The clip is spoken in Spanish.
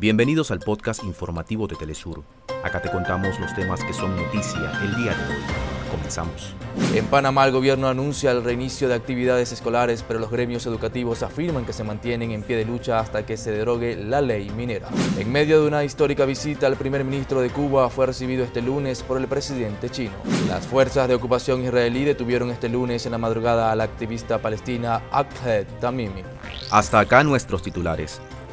Bienvenidos al podcast informativo de Telesur. Acá te contamos los temas que son noticia el día de hoy. Comenzamos. En Panamá el gobierno anuncia el reinicio de actividades escolares, pero los gremios educativos afirman que se mantienen en pie de lucha hasta que se derogue la ley minera. En medio de una histórica visita, el primer ministro de Cuba fue recibido este lunes por el presidente chino. Las fuerzas de ocupación israelí detuvieron este lunes en la madrugada a la activista palestina Akhed Tamimi. Hasta acá nuestros titulares.